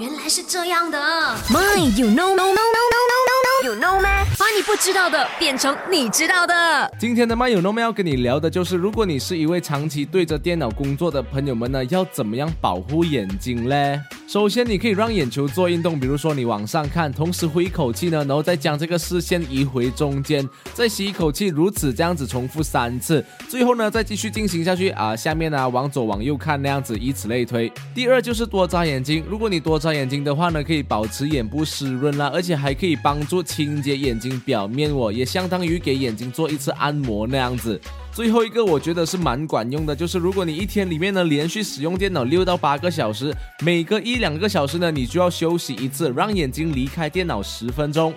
原来是这样的。My, you know, no, no, no, no, no, no, you know 吗？把你不知道的变成你知道的。今天的漫友 No 要跟你聊的就是，如果你是一位长期对着电脑工作的朋友们呢，要怎么样保护眼睛嘞？首先，你可以让眼球做运动，比如说你往上看，同时呼一口气呢，然后再将这个视线移回中间，再吸一口气，如此这样子重复三次，最后呢再继续进行下去啊，下面呢往左往右看那样子，以此类推。第二就是多眨眼睛，如果你多眨眼睛的话呢，可以保持眼部湿润啦，而且还可以帮助清洁眼睛表面哦，也相当于给眼睛做一次按摩那样子。最后一个我觉得是蛮管用的，就是如果你一天里面呢连续使用电脑六到八个小时，每隔一两个小时呢你就要休息一次，让眼睛离开电脑十分钟。